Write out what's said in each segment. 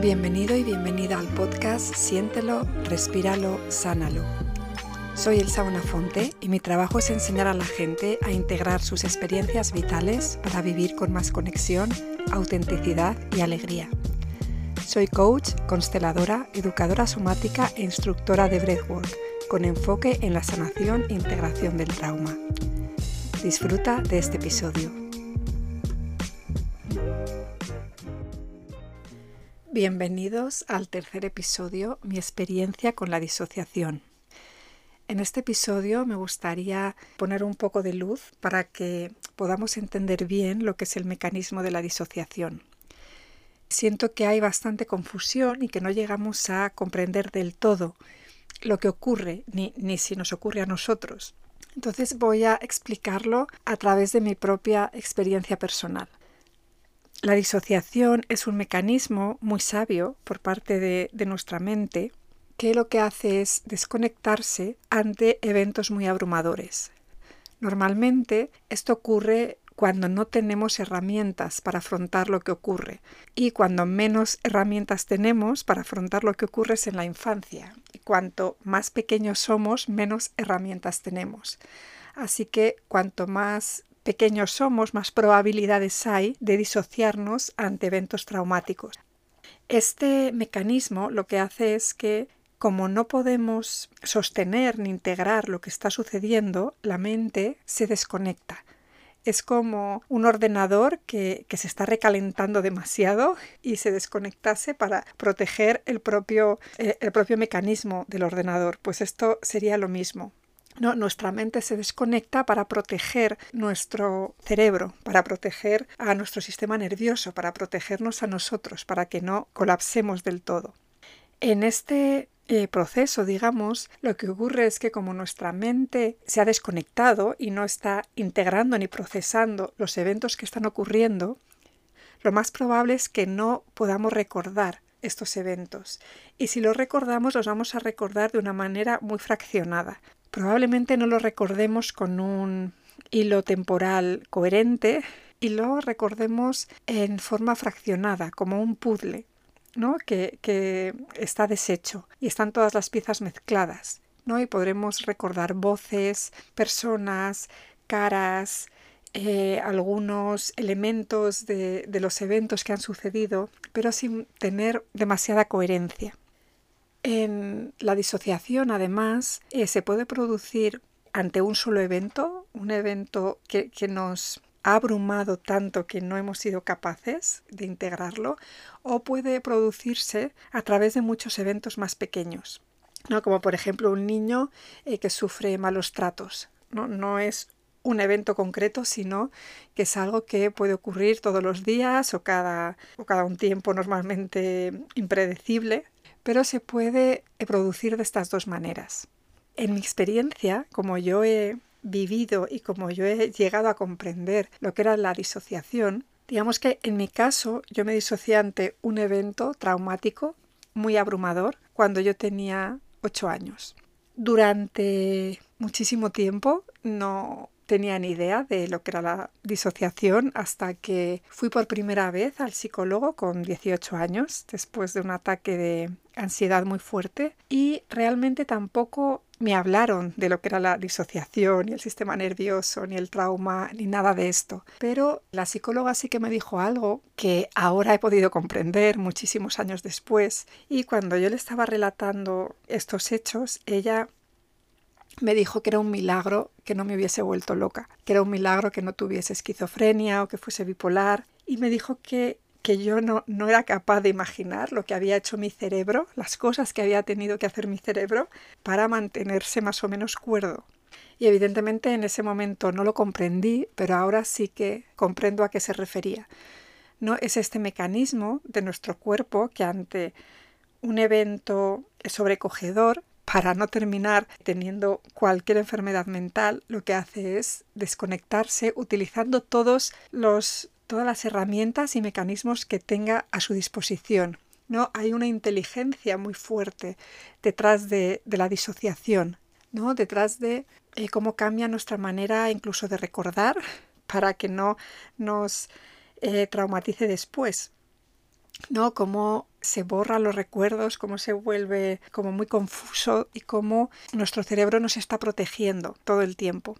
Bienvenido y bienvenida al podcast Siéntelo, Respíralo, Sánalo. Soy Elsa Bonafonte y mi trabajo es enseñar a la gente a integrar sus experiencias vitales para vivir con más conexión, autenticidad y alegría. Soy coach, consteladora, educadora somática e instructora de breathwork, con enfoque en la sanación e integración del trauma. Disfruta de este episodio. Bienvenidos al tercer episodio, mi experiencia con la disociación. En este episodio me gustaría poner un poco de luz para que podamos entender bien lo que es el mecanismo de la disociación siento que hay bastante confusión y que no llegamos a comprender del todo lo que ocurre, ni, ni si nos ocurre a nosotros. Entonces voy a explicarlo a través de mi propia experiencia personal. La disociación es un mecanismo muy sabio por parte de, nuestra mente que lo que hace es desconectarse ante eventos muy abrumadores. Normalmente esto ocurre cuando no tenemos herramientas para afrontar lo que ocurre y cuando menos herramientas tenemos para afrontar lo que ocurre es en la infancia. Y cuanto más pequeños somos, menos herramientas tenemos. Así que cuanto más pequeños somos, más probabilidades hay de disociarnos ante eventos traumáticos. Este mecanismo lo que hace es que como no podemos sostener ni integrar lo que está sucediendo, la mente se desconecta es como un ordenador que, se está recalentando demasiado y se desconectase para proteger el propio, eh, el propio mecanismo del ordenador. Pues esto sería lo mismo. No, nuestra mente se desconecta para proteger nuestro cerebro, para proteger a nuestro sistema nervioso, para protegernos a nosotros, para que no colapsemos del todo. En este eh, proceso, digamos, lo que ocurre es que como nuestra mente se ha desconectado y no está integrando ni procesando los eventos que están ocurriendo, lo más probable es que no podamos recordar estos eventos. Y si los recordamos, los vamos a recordar de una manera muy fraccionada. Probablemente no lo recordemos con un hilo temporal coherente y lo recordemos en forma fraccionada, como un puzzle. Que, está deshecho y están todas las piezas mezcladas. ¿no? Y podremos recordar voces, personas, caras, eh, algunos elementos de, los eventos que han sucedido, pero sin tener demasiada coherencia. En la disociación, además, eh, se puede producir ante un solo evento, un evento que nos ha abrumado tanto que no hemos sido capaces de integrarlo o puede producirse a través de muchos eventos más pequeños, ¿no? como por ejemplo un niño eh, que sufre malos tratos. ¿no? es un evento concreto, sino que es algo que puede ocurrir todos los días o cada un tiempo normalmente impredecible, pero se puede eh, producir de estas dos maneras. En mi experiencia, como yo he vivido y como yo he llegado a comprender lo que era la disociación, digamos que en mi caso yo me disocié ante un evento traumático muy abrumador cuando yo tenía 8 años. Durante muchísimo tiempo no tenía idea de lo que era la disociación hasta que fui por primera vez al psicólogo con 18 años después de un ataque de ansiedad muy fuerte y realmente tampoco me hablaron de lo que era la disociación, ni el sistema nervioso, ni el trauma, ni nada de esto. Pero la psicóloga sí que me dijo algo que ahora he podido comprender muchísimos años después. Y cuando yo le estaba relatando estos hechos, ella me dijo que era un milagro que no me hubiese vuelto loca, que era un milagro que no tuviese esquizofrenia o que fuese bipolar. Y me dijo que que yo no, no era capaz de imaginar lo que había hecho mi cerebro, las cosas que había tenido que hacer mi cerebro para mantenerse más o menos cuerdo. Y evidentemente en ese momento no lo comprendí, pero ahora sí que comprendo a qué se refería. No es este mecanismo de nuestro cuerpo que ante un evento sobrecogedor, para no terminar teniendo cualquier enfermedad mental, lo que hace es desconectarse utilizando todos los todas las herramientas y mecanismos que tenga a su disposición. ¿no? Hay una inteligencia muy fuerte detrás de, la disociación, ¿no? detrás de eh, cómo cambia nuestra manera incluso de recordar para que no nos eh, traumatice después. ¿no? Cómo se borran los recuerdos, cómo se vuelve como muy confuso y cómo nuestro cerebro nos está protegiendo todo el tiempo.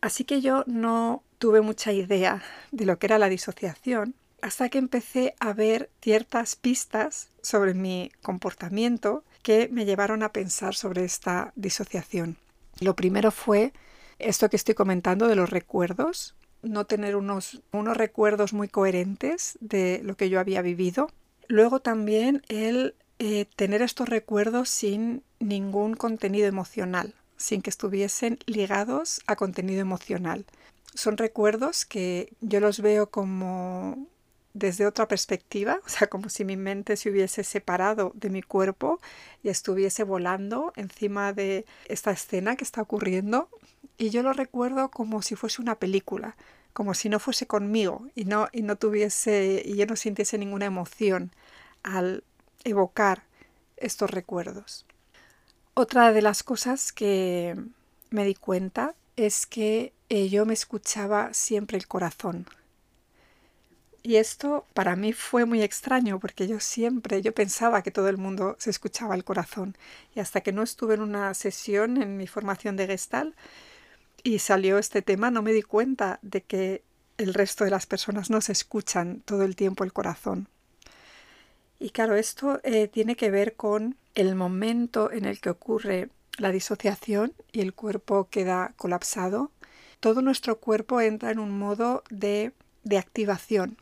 Así que yo no tuve mucha idea de lo que era la disociación hasta que empecé a ver ciertas pistas sobre mi comportamiento que me llevaron a pensar sobre esta disociación. Lo primero fue esto que estoy comentando de los recuerdos, no tener unos, unos recuerdos muy coherentes de lo que yo había vivido. Luego también el eh, tener estos recuerdos sin ningún contenido emocional, sin que estuviesen ligados a contenido emocional. Son recuerdos que yo los veo como desde otra perspectiva, o sea, como si mi mente se hubiese separado de mi cuerpo y estuviese volando encima de esta escena que está ocurriendo y yo lo recuerdo como si fuese una película, como si no fuese conmigo y no, y no tuviese, y yo no sintiese ninguna emoción al evocar estos recuerdos. Otra de las cosas que me di cuenta es que eh, yo me escuchaba siempre el corazón. Y esto para mí fue muy extraño porque yo siempre, yo pensaba que todo el mundo se escuchaba el corazón. Y hasta que no estuve en una sesión en mi formación de gestal, y salió este tema, no me di cuenta de que el resto de las personas no se escuchan todo el tiempo el corazón. Y claro, esto eh, tiene que ver con el momento en el que ocurre la disociación y el cuerpo queda colapsado. Todo nuestro cuerpo entra en un modo de, de activación.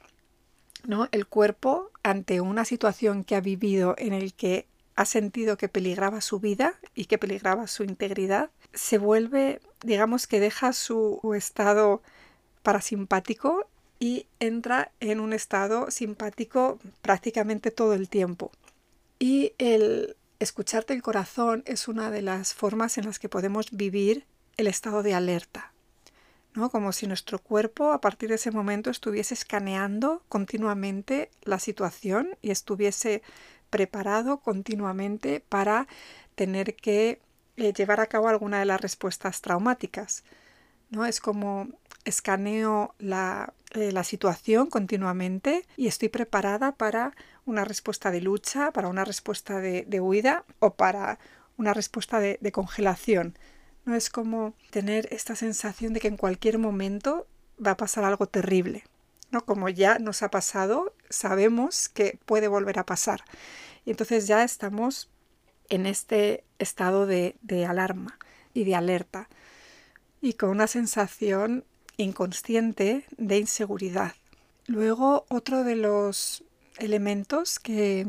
¿no? El cuerpo, ante una situación que ha vivido en el que ha sentido que peligraba su vida y que peligraba su integridad, se vuelve, digamos que deja su estado parasimpático y entra en un estado simpático prácticamente todo el tiempo. Y el escucharte el corazón es una de las formas en las que podemos vivir el estado de alerta. ¿no? Como si nuestro cuerpo a partir de ese momento estuviese escaneando continuamente la situación y estuviese preparado continuamente para tener que eh, llevar a cabo alguna de las respuestas traumáticas. ¿no? Es como escaneo la, eh, la, situación continuamente y estoy preparada para una respuesta de lucha, para una respuesta de, huida o para una respuesta de, de, congelación. No es como tener esta sensación de que en cualquier momento va a pasar algo terrible. ¿no? Como ya nos ha pasado, sabemos que puede volver a pasar. Y entonces ya estamos en este estado de, alarma y de alerta y con una sensación inconsciente de inseguridad. Luego, otro de los elementos que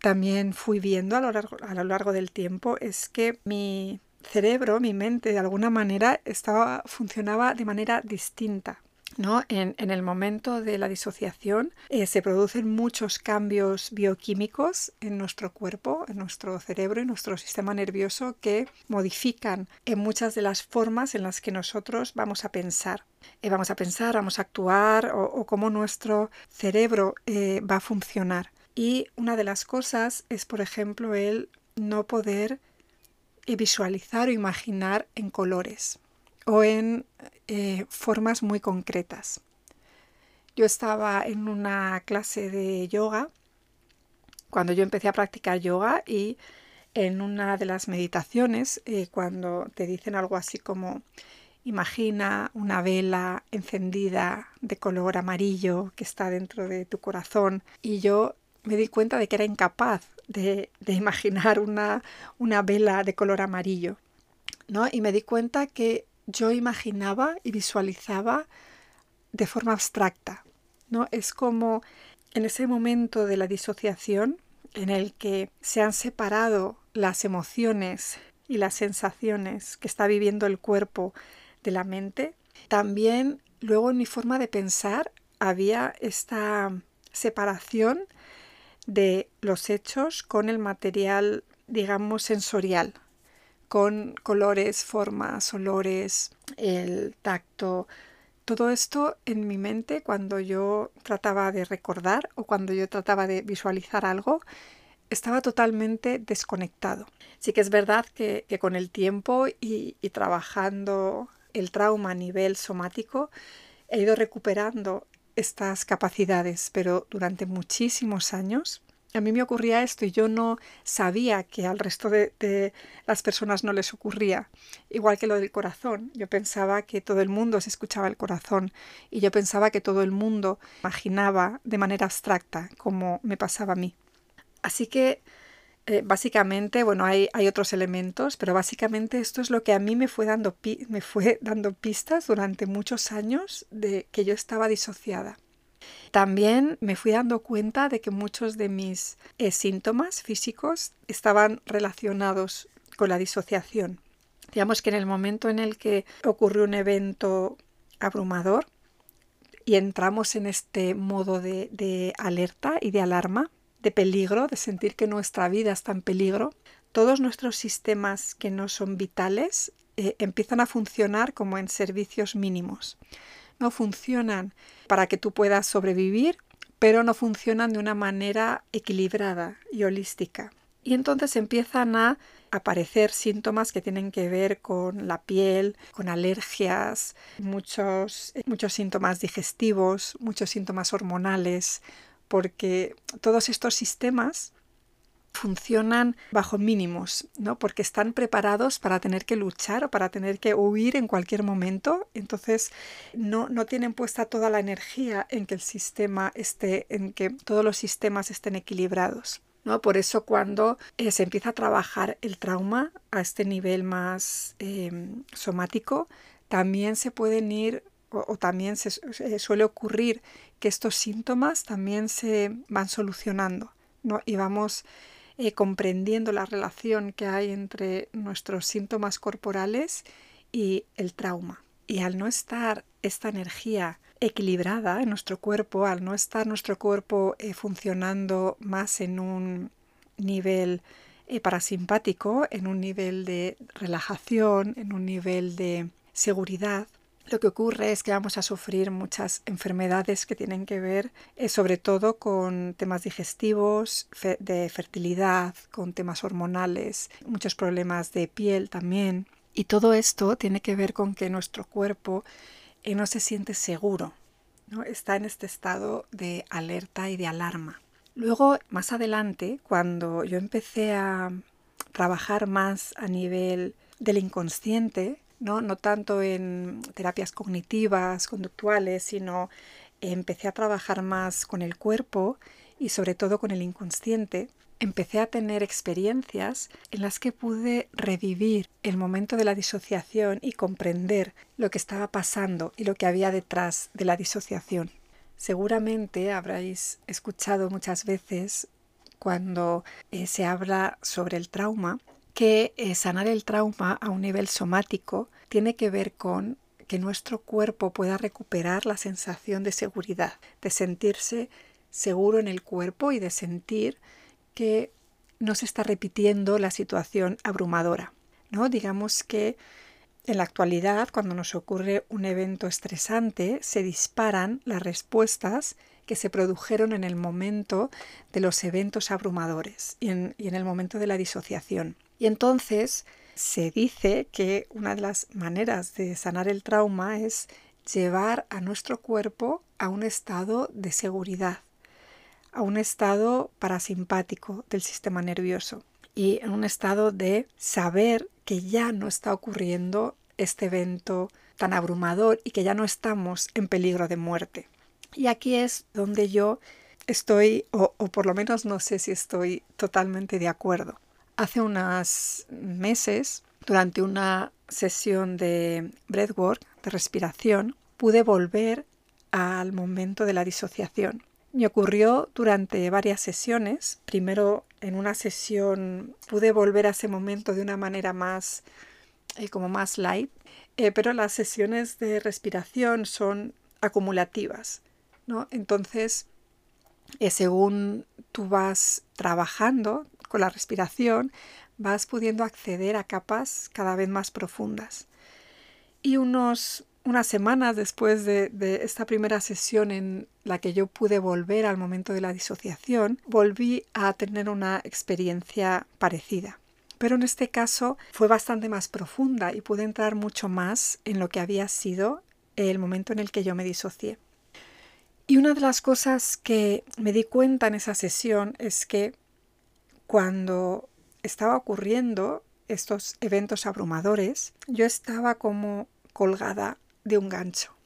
también fui viendo a lo, largo, a lo largo del tiempo es que mi cerebro, mi mente, de alguna manera estaba, funcionaba de manera distinta. ¿No? En, el momento de la disociación eh, se producen muchos cambios bioquímicos en nuestro cuerpo, en nuestro cerebro y nuestro sistema nervioso que modifican en muchas de las formas en las que nosotros vamos a pensar. Eh, vamos a pensar, vamos a actuar o, cómo nuestro cerebro eh, va a funcionar. Y una de las cosas es, por ejemplo, el no poder visualizar o imaginar en colores o en eh, formas muy concretas. Yo estaba en una clase de yoga cuando yo empecé a practicar yoga y en una de las meditaciones, eh, cuando te dicen algo así como imagina una vela encendida de color amarillo que está dentro de tu corazón y yo me di cuenta de que era incapaz de, de imaginar una, una vela de color amarillo. ¿no? Y me di cuenta que yo imaginaba y visualizaba de forma abstracta. ¿no? Es como en ese momento de la disociación en el que se han separado las emociones y las sensaciones que está viviendo el cuerpo de la mente, también luego en mi forma de pensar había esta separación de los hechos con el material, digamos, sensorial, con colores, formas, olores, el tacto. Todo esto en mi mente cuando yo trataba de recordar o cuando yo trataba de visualizar algo, estaba totalmente desconectado. Sí que es verdad que, con el tiempo y, trabajando el trauma a nivel somático, he ido recuperando estas capacidades, pero durante muchísimos años a mí me ocurría esto y yo no sabía que al resto de, las personas no les ocurría. Igual que lo del corazón. Yo pensaba que todo el mundo se escuchaba el corazón y yo pensaba que todo el mundo imaginaba de manera abstracta como me pasaba a mí. Así que eh, básicamente, bueno, hay, otros elementos, pero básicamente esto es lo que a mí me fue, dando me fue dando pistas durante muchos años de que yo estaba disociada. También me fui dando cuenta de que muchos de mis eh, síntomas físicos estaban relacionados con la disociación. Digamos que en el momento en el que ocurrió un evento abrumador y entramos en este modo de alerta y de alarma, de peligro, de sentir que nuestra vida está en peligro, todos nuestros sistemas que no son vitales eh, empiezan a funcionar como en servicios mínimos. No funcionan para que tú puedas sobrevivir, pero no funcionan de una manera equilibrada y holística. Y entonces empiezan a aparecer síntomas que tienen que ver con la piel, con alergias, muchos, muchos síntomas digestivos, muchos síntomas hormonales, porque todos estos sistemas funcionan bajo mínimos, ¿no? Porque están preparados para tener que luchar o para tener que huir en cualquier momento. Entonces no, no tienen puesta toda la energía en que el sistema esté, en que todos los sistemas estén equilibrados. ¿no? Por eso cuando eh, se empieza a trabajar el trauma a este nivel más em, somático, también se pueden ir o, también se, suele ocurrir que estos síntomas también se van solucionando ¿no? y vamos eh, comprendiendo la relación que hay entre nuestros síntomas corporales y el trauma. Y al no estar esta energía equilibrada en nuestro cuerpo, al no estar nuestro cuerpo eh, funcionando más en un nivel eh, parasimpático, en un nivel de relajación, en un nivel de seguridad, lo que ocurre es que vamos a sufrir muchas enfermedades que tienen que ver eh, sobre todo con temas digestivos, de fertilidad, con temas hormonales, muchos problemas de piel también. Y todo esto tiene que ver con que nuestro cuerpo eh, no se siente seguro, ¿no? está en este estado de alerta y de alarma. Luego, más adelante, cuando yo empecé a trabajar más a nivel del inconsciente, ¿no? no tanto en terapias cognitivas, conductuales, sino empecé a trabajar más con el cuerpo y sobre todo con el inconsciente, empecé a tener experiencias en las que pude revivir el momento de la disociación y comprender lo que estaba pasando y lo que había detrás de la disociación. Seguramente habréis escuchado muchas veces cuando eh, se habla sobre el trauma que eh, sanar el trauma a un nivel somático tiene que ver con que nuestro cuerpo pueda recuperar la sensación de seguridad, de sentirse seguro en el cuerpo y de sentir que no se está repitiendo la situación abrumadora. ¿no? Digamos que en la actualidad, cuando nos ocurre un evento estresante, se disparan las respuestas que se produjeron en el momento de los eventos abrumadores y en el momento de la disociación. Y entonces se dice que una de las maneras de sanar el trauma es llevar a nuestro cuerpo a un estado de seguridad, a un estado parasimpático del sistema nervioso y en un estado de saber que ya no está ocurriendo este evento tan abrumador y que ya no estamos en peligro de muerte. Y aquí es donde yo estoy, o, o por lo menos no sé si estoy totalmente de acuerdo. Hace unos meses, durante una sesión de breathwork, de respiración, pude volver al momento de la disociación. Me ocurrió durante varias sesiones. Primero, en una sesión pude volver a ese momento de una manera más, eh, como más light, eh, pero las sesiones de respiración son acumulativas, ¿no? Entonces, eh, según tú vas trabajando, con la respiración vas pudiendo acceder a capas cada vez más profundas. Y unos, unas semanas después de, de, esta primera sesión en la que yo pude volver al momento de la disociación, volví a tener una experiencia parecida. Pero en este caso fue bastante más profunda y pude entrar mucho más en lo que había sido el momento en el que yo me disocié. Y una de las cosas que me di cuenta en esa sesión es que cuando estaba ocurriendo estos eventos abrumadores, yo estaba como colgada de un gancho,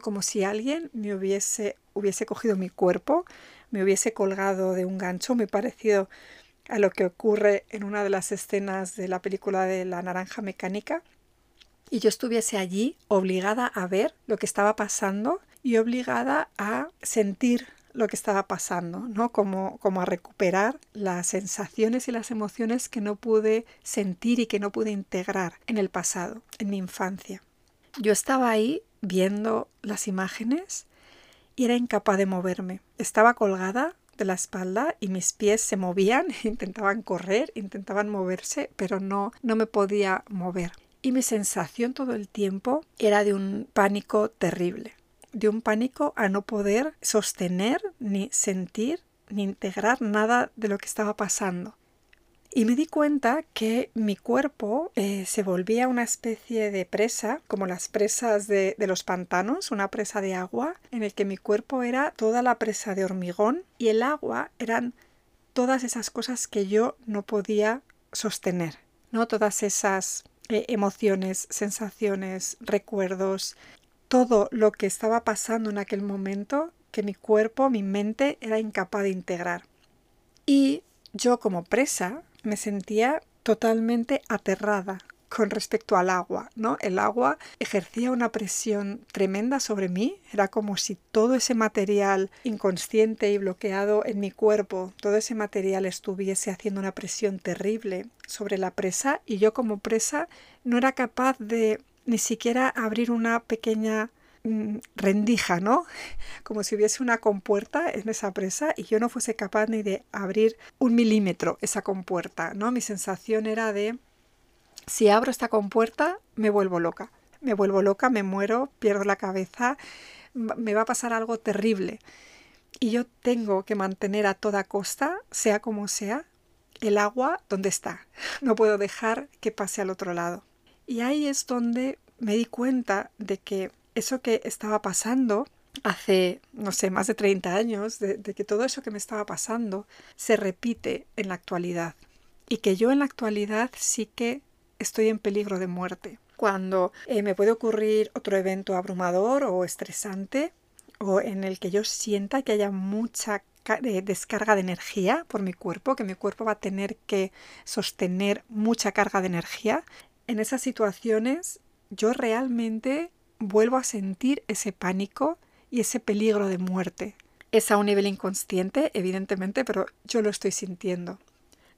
como si alguien me hubiese, hubiese cogido mi cuerpo, me hubiese colgado de un gancho, muy parecido a lo que ocurre en una de las escenas de la película de la naranja mecánica, y yo estuviese allí obligada a ver lo que estaba pasando y obligada a sentir lo que estaba pasando, ¿no? Como, como a recuperar las sensaciones y las emociones que no pude sentir y que no pude integrar en el pasado, en mi infancia. Yo estaba ahí viendo las imágenes y era incapaz de moverme. Estaba colgada de la espalda y mis pies se movían, intentaban correr, intentaban moverse, pero no, no me podía mover. Y mi sensación todo el tiempo era de un pánico terrible de un pánico a no poder sostener ni sentir ni integrar nada de lo que estaba pasando. Y me di cuenta que mi cuerpo eh, se volvía una especie de presa, como las presas de, de, los pantanos, una presa de agua, en el que mi cuerpo era toda la presa de hormigón y el agua eran todas esas cosas que yo no podía sostener, ¿no? Todas esas eh, emociones, sensaciones, recuerdos, todo lo que estaba pasando en aquel momento que mi cuerpo, mi mente era incapaz de integrar. Y yo como presa me sentía totalmente aterrada con respecto al agua, ¿no? El agua ejercía una presión tremenda sobre mí, era como si todo ese material inconsciente y bloqueado en mi cuerpo, todo ese material estuviese haciendo una presión terrible sobre la presa y yo como presa no era capaz de ni siquiera abrir una pequeña mm, rendija, ¿no? Como si hubiese una compuerta en esa presa y yo no fuese capaz ni de abrir un milímetro esa compuerta, ¿no? Mi sensación era de, si abro esta compuerta, me vuelvo loca. Me vuelvo loca, me muero, pierdo la cabeza, me va a pasar algo terrible. Y yo tengo que mantener a toda costa, sea como sea, el agua donde está. No puedo dejar que pase al otro lado. Y ahí es donde me di cuenta de que eso que estaba pasando hace, no sé, más de 30 años, de, que todo eso que me estaba pasando se repite en la actualidad. Y que yo en la actualidad sí que estoy en peligro de muerte. Cuando eh, me puede ocurrir otro evento abrumador o estresante, o en el que yo sienta que haya mucha eh, descarga de energía por mi cuerpo, que mi cuerpo va a tener que sostener mucha carga de energía, en esas situaciones yo realmente vuelvo a sentir ese pánico y ese peligro de muerte. Es a un nivel inconsciente, evidentemente, pero yo lo estoy sintiendo.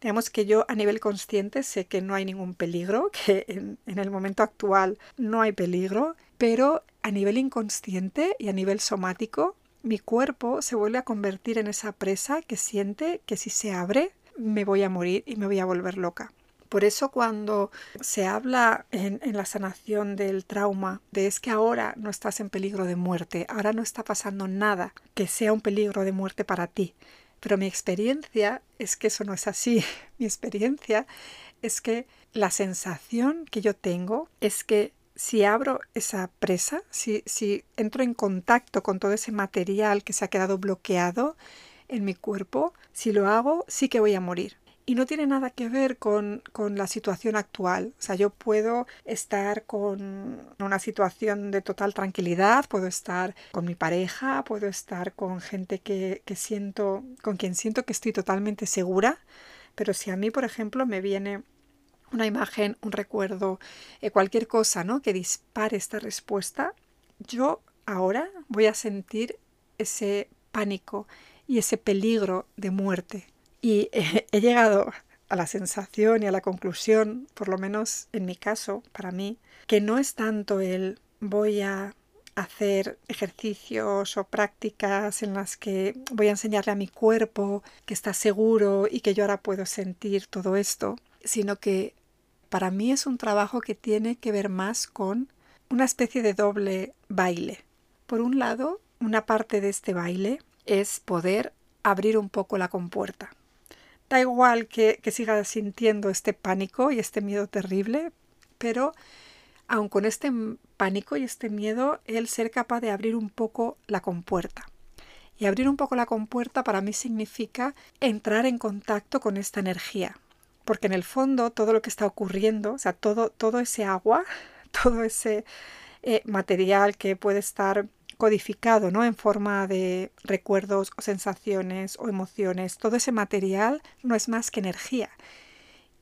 Digamos que yo a nivel consciente sé que no hay ningún peligro, que en, en, el momento actual no hay peligro, pero a nivel inconsciente y a nivel somático, mi cuerpo se vuelve a convertir en esa presa que siente que si se abre me voy a morir y me voy a volver loca. Por eso cuando se habla en, la sanación del trauma de es que ahora no estás en peligro de muerte, ahora no está pasando nada que sea un peligro de muerte para ti. Pero mi experiencia es que eso no es así. Mi experiencia es que la sensación que yo tengo es que si abro esa presa, si, si entro en contacto con todo ese material que se ha quedado bloqueado en mi cuerpo, si lo hago, sí que voy a morir y no tiene nada que ver con, con, la situación actual. O sea, yo puedo estar con una situación de total tranquilidad, puedo estar con mi pareja, puedo estar con gente que, que siento, con quien siento que estoy totalmente segura, pero si a mí, por ejemplo, me viene una imagen, un recuerdo, eh, cualquier cosa, ¿no? Que dispare esta respuesta, yo ahora voy a sentir ese pánico y ese peligro de muerte y he, llegado a la sensación y a la conclusión, por lo menos en mi caso, para mí, que no es tanto el voy a hacer ejercicios o prácticas en las que voy a enseñarle a mi cuerpo que está seguro y que yo ahora puedo sentir todo esto, sino que para mí es un trabajo que tiene que ver más con una especie de doble baile. Por un lado, una parte de este baile es poder abrir un poco la compuerta, Da igual que, que siga sintiendo este pánico y este miedo terrible, pero aun con este pánico y este miedo, el ser capaz de abrir un poco la compuerta. Y abrir un poco la compuerta para mí significa entrar en contacto con esta energía. Porque en el fondo todo lo que está ocurriendo, o sea, todo, todo ese agua, todo ese eh, material que puede estar codificado ¿no? en forma de recuerdos o sensaciones o emociones, todo ese material no es más que energía.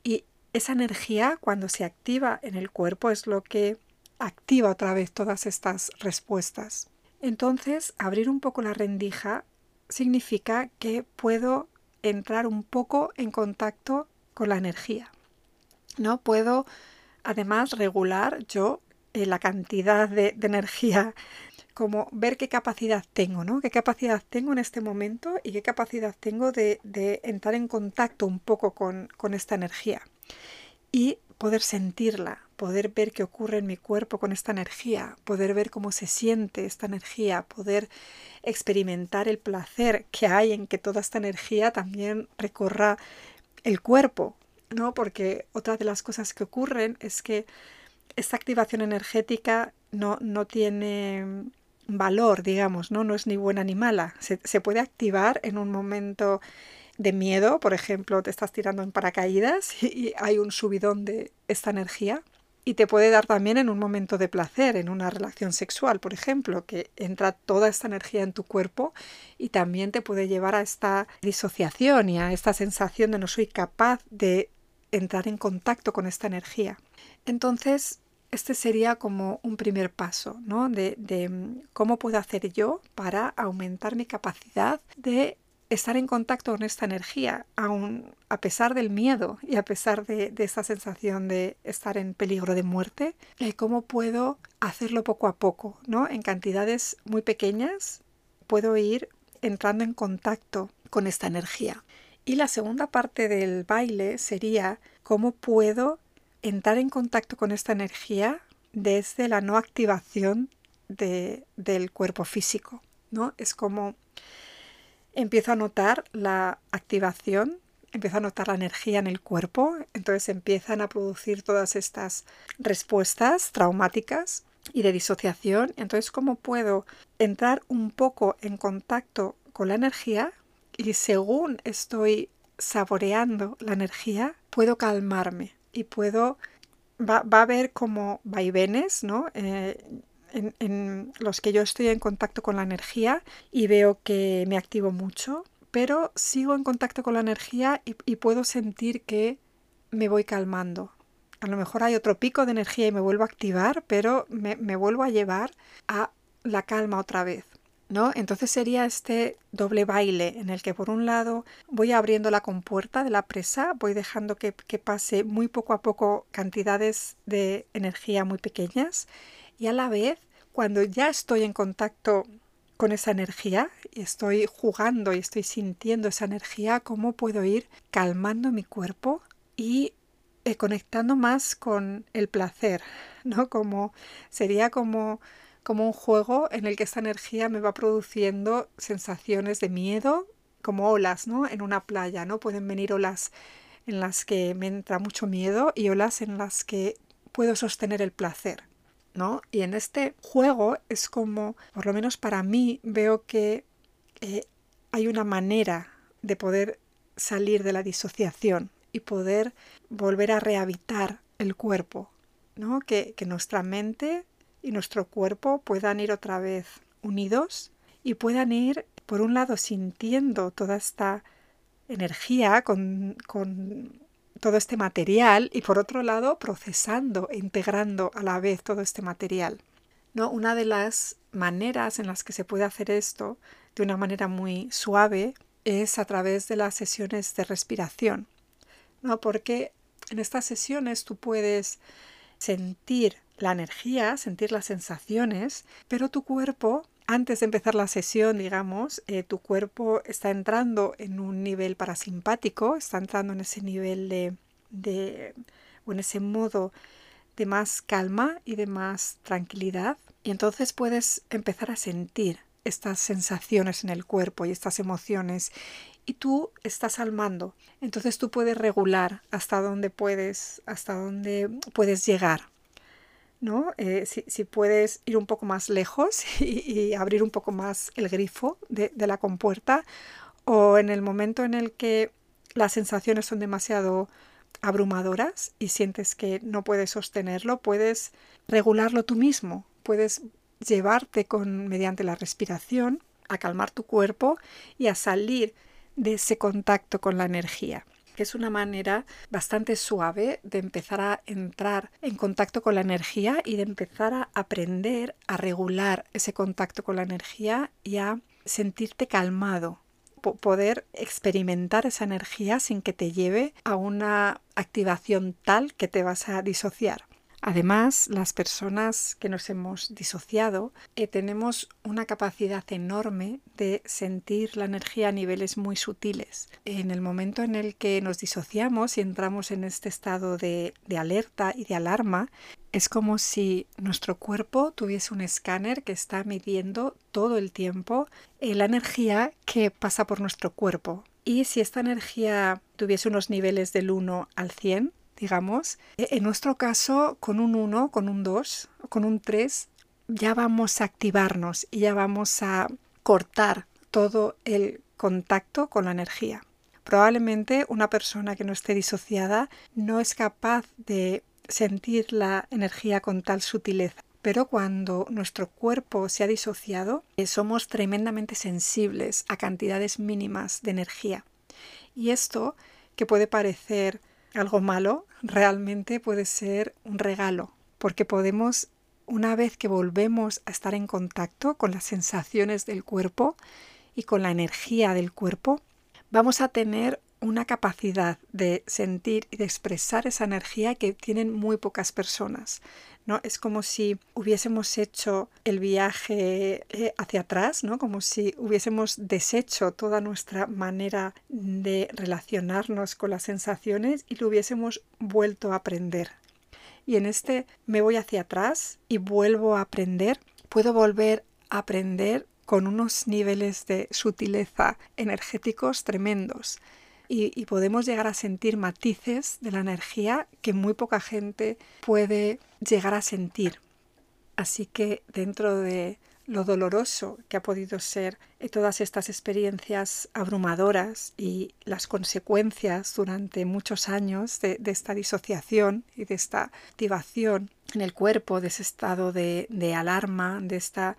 Y esa energía cuando se activa en el cuerpo es lo que activa otra vez todas estas respuestas. Entonces, abrir un poco la rendija significa que puedo entrar un poco en contacto con la energía. ¿No? Puedo además regular yo eh, la cantidad de, energía, como ver qué capacidad tengo, ¿no? Qué capacidad tengo en este momento y qué capacidad tengo de, entrar en contacto un poco con, con esta energía. Y poder sentirla, poder ver qué ocurre en mi cuerpo con esta energía, poder ver cómo se siente esta energía, poder experimentar el placer que hay en que toda esta energía también recorra el cuerpo, ¿no? Porque otra de las cosas que ocurren es que esta activación energética no, no tiene valor, digamos, ¿no? No es ni buena ni mala. Se, se puede activar en un momento de miedo, por ejemplo, te estás tirando en paracaídas y, hay un subidón de esta energía. Y te puede dar también en un momento de placer, en una relación sexual, por ejemplo, que entra toda esta energía en tu cuerpo y también te puede llevar a esta disociación y a esta sensación de no soy capaz de entrar en contacto con esta energía. Entonces, este sería como un primer paso, ¿no? De, de, mm, cómo puedo hacer yo para aumentar mi capacidad de estar en contacto con esta energía, aun a pesar del miedo y a pesar de, esta sensación de estar en peligro de muerte, eh, cómo puedo hacerlo poco a poco, ¿no? En cantidades muy pequeñas puedo ir entrando en contacto con esta energía. Y la segunda parte del baile sería cómo puedo entrar en contacto con esta energía desde la no activación del cuerpo físico, ¿no? Es como empiezo a notar la activación, empiezo a notar la energía en el cuerpo, entonces empiezan a producir todas estas respuestas traumáticas y de disociación. Entonces, ¿cómo puedo entrar un poco en contacto con la energía y según estoy saboreando la energía, puedo calmarme y puedo... Va, va a haber como vaivenes, ¿no? Eh, en, los que yo estoy en contacto con la energía y veo que me activo mucho, pero sigo en contacto con la energía y, puedo sentir que me voy calmando. A lo mejor hay otro pico de energía y me vuelvo a activar, pero me, me vuelvo a llevar a la calma otra vez. Entonces sería este doble baile en el que por un lado voy abriendo la compuerta de la presa, voy dejando que, que, pase muy poco a poco cantidades de energía muy pequeñas y a la vez cuando ya estoy en contacto con esa energía y estoy jugando y estoy sintiendo esa energía, cómo puedo ir calmando mi cuerpo y eh, conectando más con el placer, ¿no? Como sería como como un juego en el que esta energía me va produciendo sensaciones de miedo, como olas, ¿no? En una playa, ¿no? Pueden venir olas en las que me entra mucho miedo y olas en las que puedo sostener el placer. ¿no? Y en este juego es como, por lo menos para mí, veo que eh, hay una manera de poder salir de la disociación y poder volver a rehabitar el cuerpo, ¿no? Que, que nuestra mente y nuestro cuerpo puedan ir otra vez unidos y puedan ir, por un lado, sintiendo toda esta energía con, con todo este material y por otro lado procesando e integrando a la vez todo este material. ¿No? Una de las maneras en las que se puede hacer esto de una manera muy suave es a través de las sesiones de respiración. ¿no? Porque en estas sesiones tú puedes sentir la energía, sentir las sensaciones, pero tu cuerpo, antes de empezar la sesión, digamos, eh, tu cuerpo está entrando en un nivel parasimpático, está entrando en ese nivel de, de o en ese modo de más calma y de más tranquilidad. Y entonces puedes empezar a sentir estas sensaciones en el cuerpo y estas emociones y tú estás al mando. Entonces tú puedes regular hasta dónde puedes, hasta dónde puedes llegar. ¿No? Eh, si, puedes ir un poco más lejos y, abrir un poco más el grifo de, de, la compuerta o en el momento en el que las sensaciones son demasiado abrumadoras y sientes que no puedes sostenerlo, puedes regularlo tú mismo, puedes llevarte con mediante la respiración a calmar tu cuerpo y a salir de ese contacto con la energía que es una manera bastante suave de empezar a entrar en contacto con la energía y de empezar a aprender a regular ese contacto con la energía y a sentirte calmado, poder experimentar esa energía sin que te lleve a una activación tal que te vas a disociar. Además, las personas que nos hemos disociado eh, tenemos una capacidad enorme de sentir la energía a niveles muy sutiles. En el momento en el que nos disociamos y entramos en este estado de, alerta y de alarma, es como si nuestro cuerpo tuviese un escáner que está midiendo todo el tiempo eh, la energía que pasa por nuestro cuerpo. Y si esta energía tuviese unos niveles del 1 al 100, digamos. E, en nuestro caso, con un 1, con un 2, con un 3, ya vamos a activarnos y ya vamos a cortar todo el contacto con la energía. Probablemente una persona que no esté disociada no es capaz de sentir la energía con tal sutileza. Pero cuando nuestro cuerpo se ha disociado, eh, somos tremendamente sensibles a cantidades mínimas de energía. Y esto, que puede parecer algo malo, realmente puede ser un regalo, porque podemos, una vez que volvemos a estar en contacto con las sensaciones del cuerpo y con la energía del cuerpo, vamos a tener una capacidad de sentir y de expresar esa energía que tienen muy pocas personas. ¿no? Es como si hubiésemos hecho el viaje eh, hacia atrás, ¿no? Como si hubiésemos deshecho toda nuestra manera de relacionarnos con las sensaciones y lo hubiésemos vuelto a aprender. Y en este me voy hacia atrás y vuelvo a aprender, puedo volver a aprender con unos niveles de sutileza energéticos tremendos y, podemos llegar a sentir matices de la energía que muy poca gente puede llegar a sentir. Así que dentro de lo doloroso que ha podido ser todas estas experiencias abrumadoras y las consecuencias durante muchos años de, esta disociación y de esta activación en el cuerpo, de ese estado de, alarma, de esta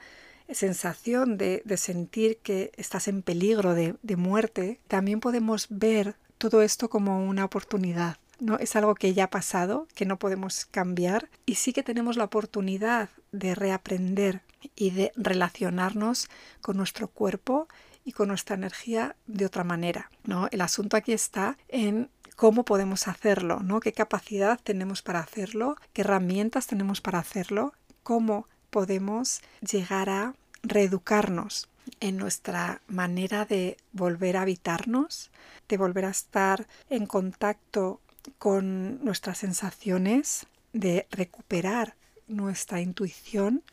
sensación de, sentir que estás en peligro de, de muerte, también podemos ver todo esto como una oportunidad. ¿no? Es algo que ya ha pasado, que no podemos cambiar y sí que tenemos la oportunidad de reaprender y de relacionarnos con nuestro cuerpo y con nuestra energía de otra manera. ¿no? El asunto aquí está en cómo podemos hacerlo, ¿no? qué capacidad tenemos para hacerlo, qué herramientas tenemos para hacerlo, cómo podemos llegar a reeducarnos en nuestra manera de volver a habitarnos, de volver a estar en contacto con nuestras sensaciones, de recuperar nuestra intuición,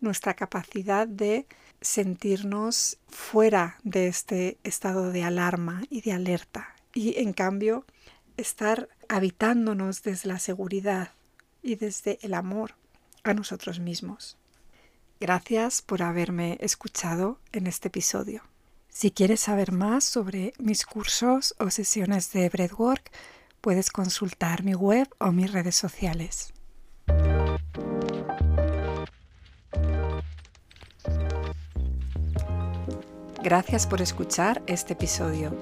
nuestra capacidad de sentirnos fuera de este estado de alarma y de alerta y en cambio estar habitándonos desde la seguridad y desde el amor a nosotros mismos. Gracias por haberme escuchado en este episodio. Si quieres saber más sobre mis cursos o sesiones de Breathwork, puedes consultar mi web o mis redes sociales. Gracias por escuchar este episodio.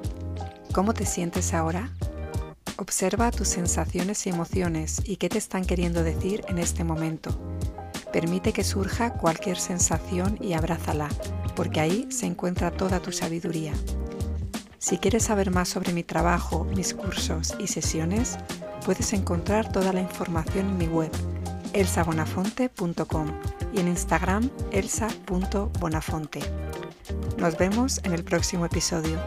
¿Cómo te sientes ahora? Observa tus sensaciones y emociones y qué te están queriendo decir en este momento. Permite que surja cualquier sensación y abrázala, porque ahí se encuentra toda tu sabiduría. Si quieres saber más sobre mi trabajo, mis cursos y sesiones, puedes encontrar toda la información en mi web elsabonafonte.com y en Instagram elsa.bonafonte. Nos vemos en el próximo episodio.